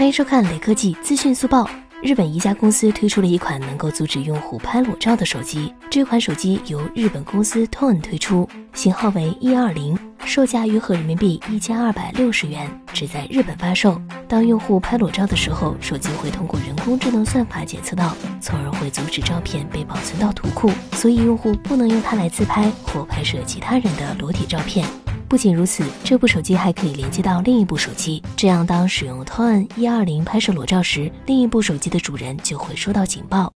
欢迎收看雷科技资讯速报。日本一家公司推出了一款能够阻止用户拍裸照的手机。这款手机由日本公司 Tone 推出，型号为一二零，售价约合人民币一千二百六十元，只在日本发售。当用户拍裸照的时候，手机会通过人工智能算法检测到，从而会阻止照片被保存到图库，所以用户不能用它来自拍或拍摄其他人的裸体照片。不仅如此，这部手机还可以连接到另一部手机，这样当使用 Tone 一二零拍摄裸照时，另一部手机的主人就会收到警报。